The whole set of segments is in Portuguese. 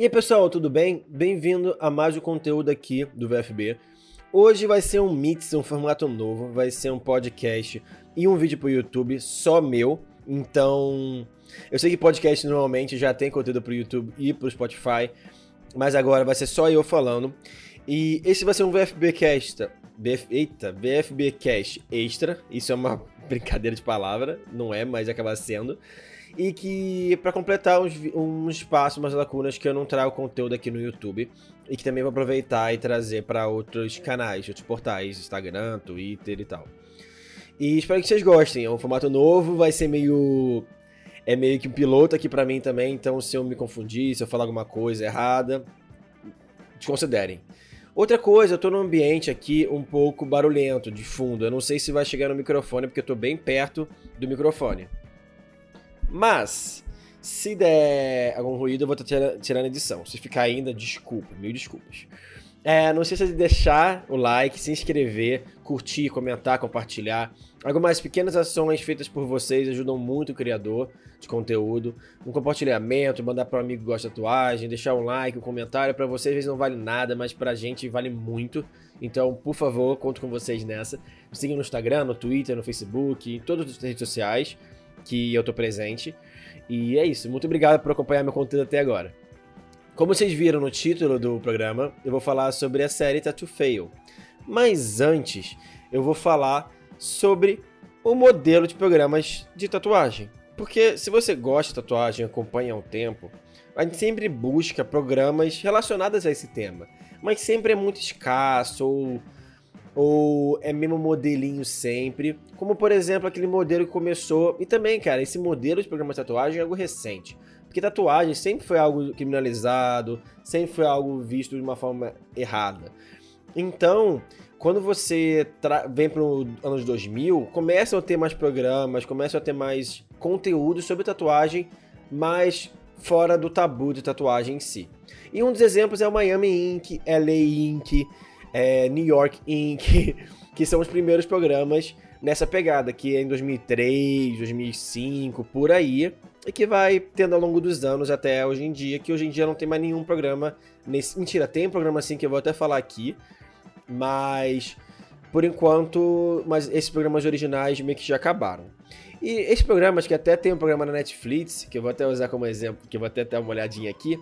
E aí pessoal, tudo bem? Bem-vindo a mais um conteúdo aqui do VFB. Hoje vai ser um mix, um formato novo, vai ser um podcast e um vídeo pro YouTube só meu. Então, eu sei que podcast normalmente já tem conteúdo pro YouTube e pro Spotify, mas agora vai ser só eu falando. E esse vai ser um VFB Cast. Bf, eita, VFB Cast extra. Isso é uma brincadeira de palavra, não é, mas acaba sendo e que para completar uns, um espaço, umas lacunas que eu não trago conteúdo aqui no YouTube e que também vou aproveitar e trazer para outros canais, outros portais, Instagram, Twitter e tal. E espero que vocês gostem. É um formato novo, vai ser meio é meio que um piloto aqui para mim também, então se eu me confundir, se eu falar alguma coisa errada, desconsiderem. Outra coisa, eu tô num ambiente aqui um pouco barulhento, de fundo. Eu não sei se vai chegar no microfone, porque eu tô bem perto do microfone. Mas, se der algum ruído, eu vou estar tirando a edição. Se ficar ainda, desculpa, mil desculpas. É, não esqueça de deixar o like, se inscrever, curtir, comentar, compartilhar. Algumas pequenas ações feitas por vocês ajudam muito o criador de conteúdo. Um compartilhamento, mandar para um amigo que gosta de tatuagem, deixar um like, um comentário. Para vocês, às vezes não vale nada, mas para a gente vale muito. Então, por favor, conto com vocês nessa. Me sigam no Instagram, no Twitter, no Facebook, em todas as redes sociais que eu tô presente. E é isso. Muito obrigado por acompanhar meu conteúdo até agora. Como vocês viram no título do programa, eu vou falar sobre a série Tattoo Fail. Mas antes, eu vou falar sobre o modelo de programas de tatuagem. Porque se você gosta de tatuagem acompanha há um tempo, a gente sempre busca programas relacionados a esse tema. Mas sempre é muito escasso ou ou é mesmo modelinho sempre, como por exemplo aquele modelo que começou, e também, cara, esse modelo de programa de tatuagem é algo recente, porque tatuagem sempre foi algo criminalizado, sempre foi algo visto de uma forma errada. Então, quando você vem para os anos 2000, começam a ter mais programas, começam a ter mais conteúdo sobre tatuagem, mas fora do tabu de tatuagem em si. E um dos exemplos é o Miami Ink, LA Ink, é, New York Inc., que são os primeiros programas nessa pegada, que é em 2003, 2005, por aí, e que vai tendo ao longo dos anos até hoje em dia, que hoje em dia não tem mais nenhum programa nesse... Mentira, tem um programa assim que eu vou até falar aqui, mas por enquanto, mas esses programas originais meio que já acabaram. E esses programas, que até tem um programa na Netflix, que eu vou até usar como exemplo, que eu vou até dar uma olhadinha aqui,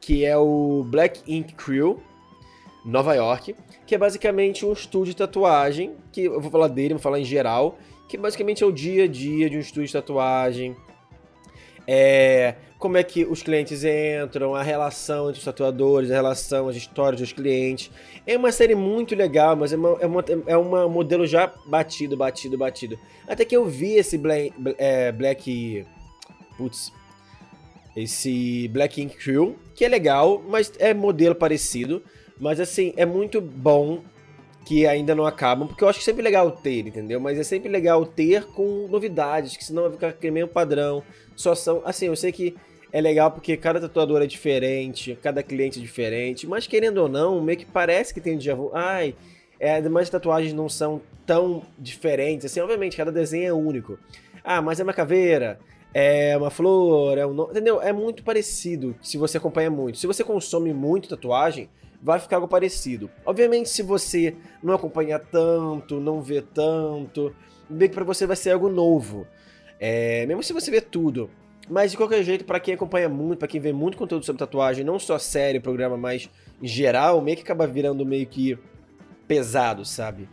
que é o Black Ink Crew, Nova York, que é basicamente um estúdio de tatuagem, que eu vou falar dele, vou falar em geral, que basicamente é o dia a dia de um estúdio de tatuagem. É, como é que os clientes entram, a relação entre os tatuadores, a relação, as histórias dos clientes. É uma série muito legal, mas é uma, é uma, é uma modelo já batido, batido, batido. Até que eu vi esse Black. É, Black putz. Esse Black Ink Crew, que é legal, mas é modelo parecido. Mas assim, é muito bom que ainda não acabam, porque eu acho que é sempre legal ter, entendeu? Mas é sempre legal ter com novidades, que senão vai ficar aquele mesmo padrão. Só são. Assim, eu sei que é legal porque cada tatuador é diferente, cada cliente é diferente, mas querendo ou não, meio que parece que tem um dia. Ai, é, as tatuagens não são tão diferentes. Assim, obviamente, cada desenho é único. Ah, mas é uma caveira, é uma flor, é um. Entendeu? É muito parecido se você acompanha muito. Se você consome muito tatuagem vai ficar algo parecido. Obviamente, se você não acompanha tanto, não vê tanto, bem que para você vai ser algo novo. É, mesmo se você vê tudo. Mas de qualquer jeito, para quem acompanha muito, para quem vê muito conteúdo sobre tatuagem, não só série, programa, mas em geral, meio que acaba virando meio que pesado, sabe?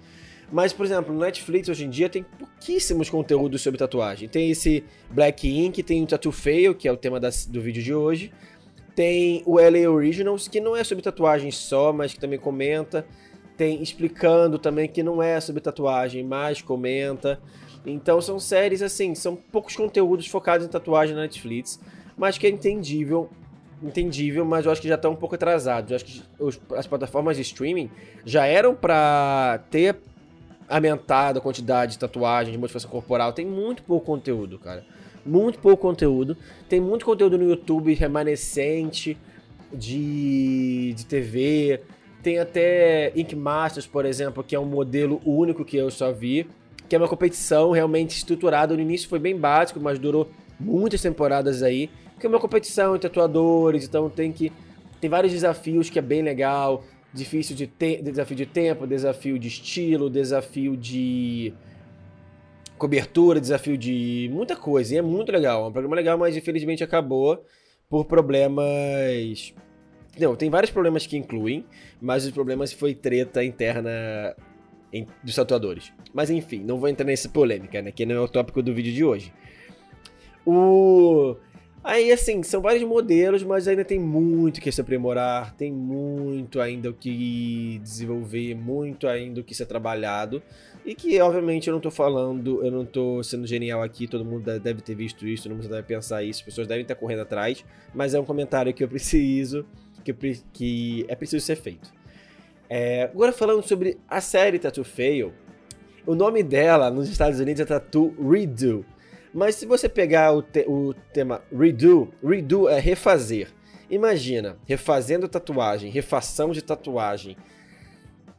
Mas, por exemplo, no Netflix hoje em dia tem pouquíssimos conteúdos sobre tatuagem. Tem esse Black Ink, tem o Tattoo Fail, que é o tema das, do vídeo de hoje. Tem o LA Originals, que não é sobre tatuagem só, mas que também comenta. Tem Explicando também, que não é sobre tatuagem, mas comenta. Então são séries assim, são poucos conteúdos focados em tatuagem na Netflix, mas que é entendível entendível, mas eu acho que já está um pouco atrasado. Eu acho que os, as plataformas de streaming já eram para ter aumentado a quantidade de tatuagem, de modificação corporal. Tem muito pouco conteúdo, cara muito pouco conteúdo. Tem muito conteúdo no YouTube remanescente de, de TV. Tem até Ink Masters, por exemplo, que é um modelo único que eu só vi. Que é uma competição realmente estruturada. No início foi bem básico, mas durou muitas temporadas aí. Que é uma competição entre atuadores, então tem que Tem vários desafios que é bem legal. Difícil de desafio de tempo, desafio de estilo, desafio de cobertura, desafio de muita coisa. E é muito legal. É um programa legal, mas infelizmente acabou por problemas. Não, tem vários problemas que incluem, mas os problemas foi treta interna dos tatuadores. Mas enfim, não vou entrar nessa polêmica, né? Que não é o tópico do vídeo de hoje. O. Aí, assim, são vários modelos, mas ainda tem muito que se aprimorar, tem muito ainda o que desenvolver, muito ainda o que ser trabalhado. E que, obviamente, eu não tô falando, eu não tô sendo genial aqui, todo mundo deve ter visto isso, todo mundo deve pensar isso, as pessoas devem estar correndo atrás, mas é um comentário que eu preciso, que, eu, que é preciso ser feito. É, agora falando sobre a série Tattoo Fail, o nome dela nos Estados Unidos é Tattoo Redo. Mas se você pegar o, te o tema redo, redo é refazer. Imagina, refazendo tatuagem, refação de tatuagem.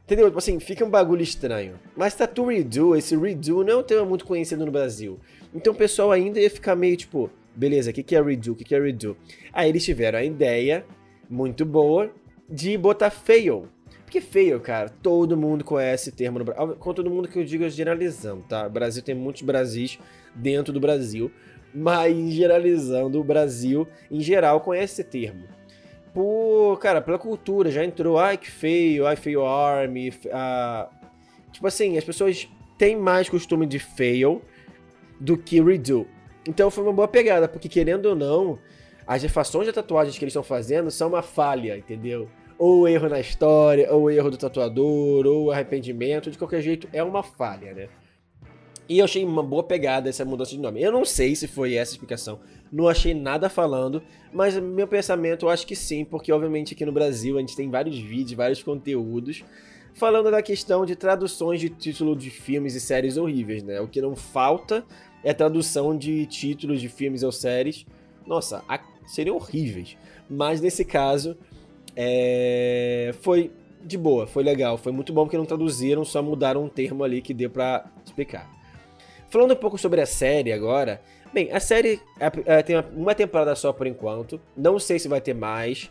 Entendeu? Tipo assim, fica um bagulho estranho. Mas tattoo redo, esse redo não é um tema muito conhecido no Brasil. Então o pessoal ainda ia ficar meio tipo, beleza, o que, que é redo? O que, que é redo? Aí eles tiveram a ideia, muito boa, de botar fail. Porque fail, cara, todo mundo conhece termo no Brasil. Com todo mundo que eu digo generalizando, tá? O Brasil tem muitos Brasis dentro do Brasil, mas generalizando, o Brasil em geral conhece esse termo. Por, cara, pela cultura, já entrou, ai que feio, ai feio army, a... tipo assim, as pessoas têm mais costume de fail do que redo. Então foi uma boa pegada, porque querendo ou não, as refações de tatuagens que eles estão fazendo são uma falha, entendeu? Ou erro na história, ou erro do tatuador, ou arrependimento, de qualquer jeito é uma falha, né? E eu achei uma boa pegada essa mudança de nome. Eu não sei se foi essa explicação, não achei nada falando, mas meu pensamento eu acho que sim, porque obviamente aqui no Brasil a gente tem vários vídeos, vários conteúdos falando da questão de traduções de título de filmes e séries horríveis, né? O que não falta é tradução de títulos de filmes ou séries. Nossa, seriam horríveis. Mas nesse caso, é... foi de boa, foi legal, foi muito bom porque não traduziram, só mudaram um termo ali que deu para explicar. Falando um pouco sobre a série agora. Bem, a série é, tem uma temporada só por enquanto. Não sei se vai ter mais.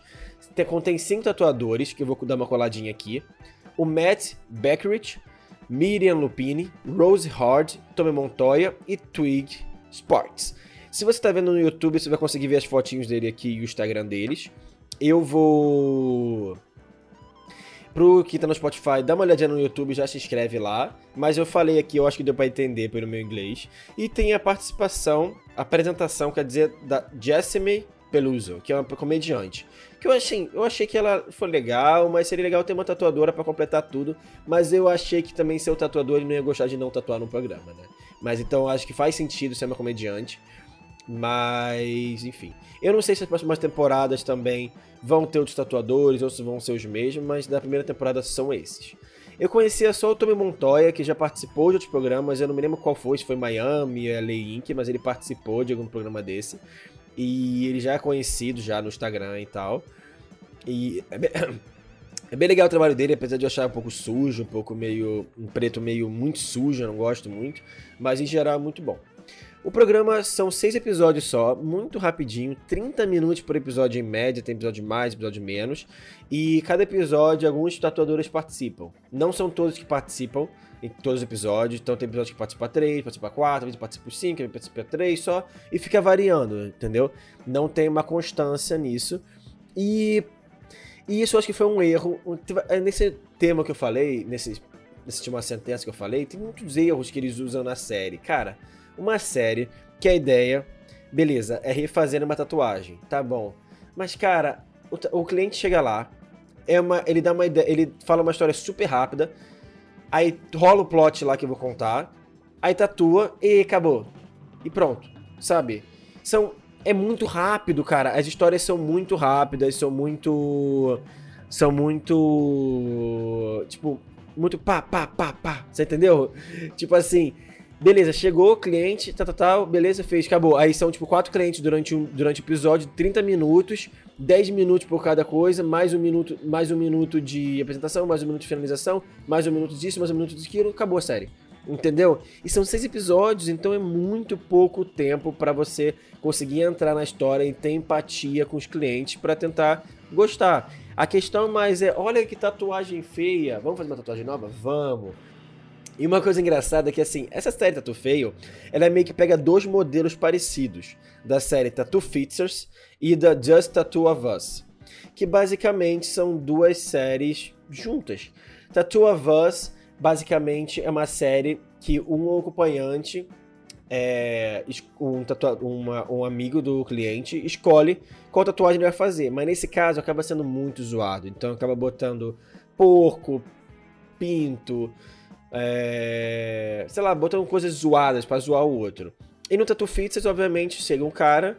Tem, contém cinco tatuadores, que eu vou dar uma coladinha aqui. O Matt Beckerich, Miriam Lupini, Rose Hard, Tommy Montoya e Twig Sports. Se você está vendo no YouTube, você vai conseguir ver as fotinhos dele aqui e o Instagram deles. Eu vou Pro que tá no Spotify, dá uma olhadinha no YouTube, já se inscreve lá. Mas eu falei aqui, eu acho que deu pra entender pelo meu inglês. E tem a participação, a apresentação, quer dizer, da Jessime Peluso, que é uma comediante. Que eu achei, eu achei que ela foi legal, mas seria legal ter uma tatuadora para completar tudo. Mas eu achei que também ser o tatuador ele não ia gostar de não tatuar no programa, né? Mas então acho que faz sentido ser uma comediante. Mas, enfim. Eu não sei se as próximas temporadas também vão ter outros tatuadores ou se vão ser os mesmos, mas da primeira temporada são esses. Eu conhecia só o Tommy Montoya, que já participou de outros programas, eu não me lembro qual foi, se foi Miami, LA Inc., mas ele participou de algum programa desse. E ele já é conhecido já no Instagram e tal. E é bem, é bem legal o trabalho dele, apesar de eu achar um pouco sujo, um pouco meio. um preto meio muito sujo, eu não gosto muito. Mas em geral é muito bom. O programa são seis episódios só, muito rapidinho, 30 minutos por episódio em média, tem episódio mais, episódio menos. E cada episódio, alguns tatuadores participam. Não são todos que participam em todos os episódios, então tem episódio que participa 3, participa 4, participa 5, participa 3 só, e fica variando, entendeu? Não tem uma constância nisso. E, e isso eu acho que foi um erro. É, nesse tema que eu falei, nesse, nessa última sentença que eu falei, tem muitos erros que eles usam na série. Cara uma série que a ideia, beleza, é refazer uma tatuagem, tá bom. Mas, cara, o, o cliente chega lá, é uma, ele dá uma ideia, ele fala uma história super rápida, aí rola o plot lá que eu vou contar, aí tatua e acabou. E pronto, sabe? São é muito rápido, cara. As histórias são muito rápidas, são muito são muito tipo muito pá pá pá pá, você entendeu? Tipo assim, Beleza, chegou o cliente, tal, tal, tal, beleza, fez, acabou. Aí são, tipo, quatro clientes durante, um, durante o episódio, 30 minutos, 10 minutos por cada coisa, mais um minuto, mais um minuto de apresentação, mais um minuto de finalização, mais um minuto disso, mais um minuto daquilo, acabou a série. Entendeu? E são seis episódios, então é muito pouco tempo para você conseguir entrar na história e ter empatia com os clientes para tentar gostar. A questão mais é, olha que tatuagem feia, vamos fazer uma tatuagem nova? Vamos. E uma coisa engraçada é que assim, essa série Tattoo Fail, ela meio que pega dois modelos parecidos, da série Tattoo Fixers e da Just Tattoo of Us, que basicamente são duas séries juntas. Tattoo of Us basicamente é uma série que um acompanhante, é, um, uma, um amigo do cliente, escolhe qual tatuagem ele vai fazer. Mas nesse caso acaba sendo muito zoado. Então acaba botando porco, pinto, é, sei lá, botando coisas zoadas para zoar o outro. E no Tattoo Fixers, obviamente, chega um cara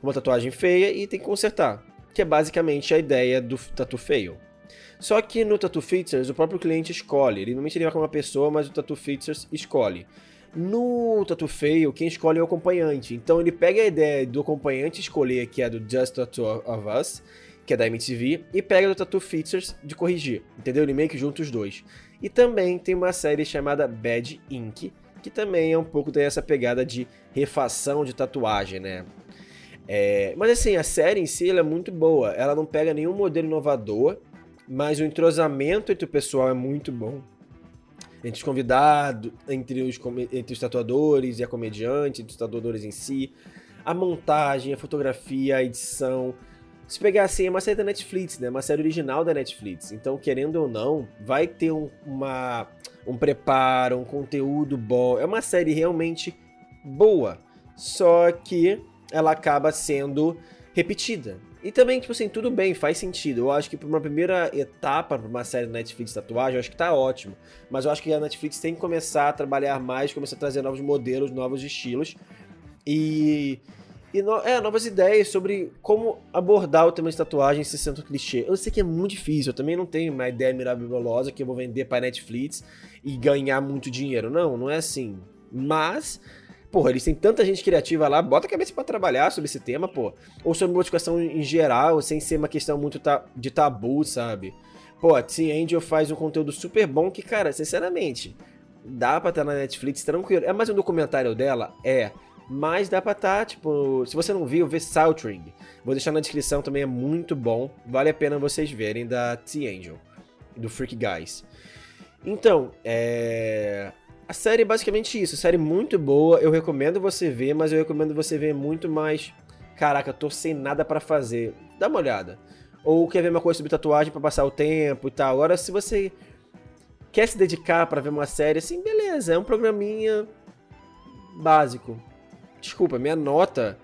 com uma tatuagem feia e tem que consertar. Que é basicamente a ideia do Tattoo Fail. Só que no Tattoo Fixers o próprio cliente escolhe. Ele normalmente ele vai com uma pessoa, mas o Tattoo Fixers escolhe. No Tattoo Fail, quem escolhe é o acompanhante. Então ele pega a ideia do acompanhante escolher, que é do Just Tattoo of Us, que é da MTV, e pega do Tattoo Fixers de corrigir. Entendeu? Ele meio que junta os dois. E também tem uma série chamada Bad Ink, que também é um pouco dessa pegada de refação de tatuagem, né? É, mas assim, a série em si é muito boa. Ela não pega nenhum modelo inovador, mas o entrosamento entre o pessoal é muito bom. Entre os convidados, entre os, entre os tatuadores e a comediante, entre os tatuadores em si. A montagem, a fotografia, a edição. Se pegar assim, é uma série da Netflix, né? Uma série original da Netflix. Então, querendo ou não, vai ter um, uma, um preparo, um conteúdo bom. É uma série realmente boa. Só que ela acaba sendo repetida. E também, tipo assim, tudo bem, faz sentido. Eu acho que para uma primeira etapa, para uma série da Netflix tatuagem, eu acho que tá ótimo. Mas eu acho que a Netflix tem que começar a trabalhar mais, começar a trazer novos modelos, novos estilos. E. E no, é, novas ideias sobre como abordar o tema de tatuagem sem ser clichê. Eu sei que é muito difícil, eu também não tenho uma ideia mirabilosa que eu vou vender para Netflix e ganhar muito dinheiro. Não, não é assim. Mas Porra, eles têm tanta gente criativa lá, bota a cabeça para trabalhar sobre esse tema, pô. Ou sobre modificação em geral, sem ser uma questão muito ta de tabu, sabe? Pô, a T Angel faz um conteúdo super bom que, cara, sinceramente, dá pra estar na Netflix tranquilo. É mais um documentário dela? É. Mas dá pra estar, tipo, se você não viu, vê Soutring. Vou deixar na descrição também, é muito bom. Vale a pena vocês verem da T Angel, do Freak Guys. Então, é. A série é basicamente isso, série muito boa, eu recomendo você ver, mas eu recomendo você ver muito mais. Caraca, tô sem nada para fazer. Dá uma olhada. Ou quer ver uma coisa sobre tatuagem para passar o tempo e tal. Agora, se você quer se dedicar para ver uma série, assim, beleza, é um programinha básico. Desculpa, minha nota.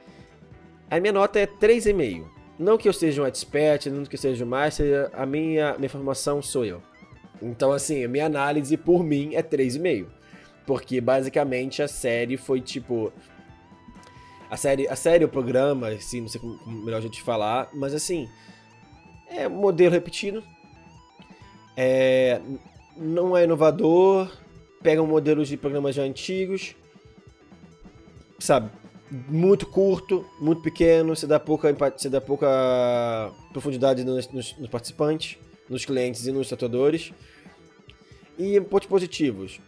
A minha nota é 3,5. Não que eu seja um expert, não que eu seja um master, a minha, minha formação sou eu. Então, assim, a minha análise por mim é 3,5. Porque basicamente a série foi tipo. A série, a série, o programa, assim, não sei como melhor jeito de falar, mas assim. É um modelo repetido. É, não é inovador. Pegam modelos de programas já antigos. Sabe? Muito curto, muito pequeno, você dá pouca, você dá pouca profundidade nos, nos, nos participantes, nos clientes e nos tatuadores. E pontos positivos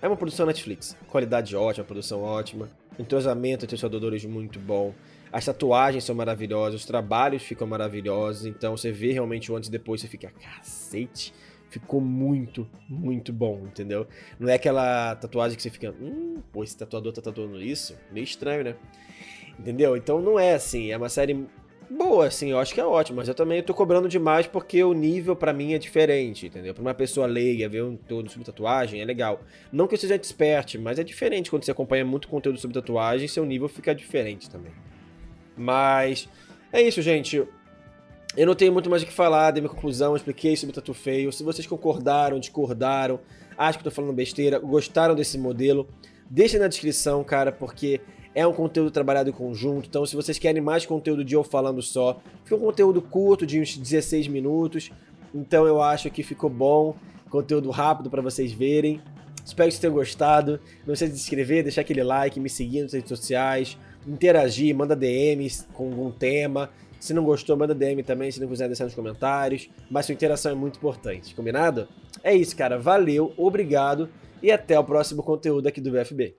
é uma produção Netflix. Qualidade ótima, produção ótima. Entrosamento entre os tatuadores muito bom. As tatuagens são maravilhosas, os trabalhos ficam maravilhosos. Então você vê realmente o antes e depois, você fica, cacete, ficou muito, muito bom, entendeu? Não é aquela tatuagem que você fica, hum, pô, esse tatuador tá tatuando isso? Meio estranho, né? Entendeu? Então não é assim, é uma série boa, assim, eu acho que é ótimo, mas eu também tô cobrando demais porque o nível para mim é diferente, entendeu? Pra uma pessoa leiga ver um conteúdo sobre tatuagem é legal. Não que eu seja expert, mas é diferente quando você acompanha muito conteúdo sobre tatuagem, seu nível fica diferente também. Mas é isso, gente. Eu não tenho muito mais o que falar, dei minha conclusão, expliquei sobre tatu feio. Se vocês concordaram, discordaram, acham que eu tô falando besteira, gostaram desse modelo, deixa na descrição, cara, porque é um conteúdo trabalhado em conjunto, então se vocês querem mais conteúdo de eu falando só, fica um conteúdo curto, de uns 16 minutos. Então eu acho que ficou bom, conteúdo rápido para vocês verem. Espero que vocês tenham gostado. Não esqueça de se inscrever, deixar aquele like, me seguir nas redes sociais, interagir, manda DMs com algum tema. Se não gostou, manda DM também, se não quiser deixar nos comentários. Mas sua interação é muito importante, combinado? É isso, cara. Valeu, obrigado e até o próximo conteúdo aqui do VFB.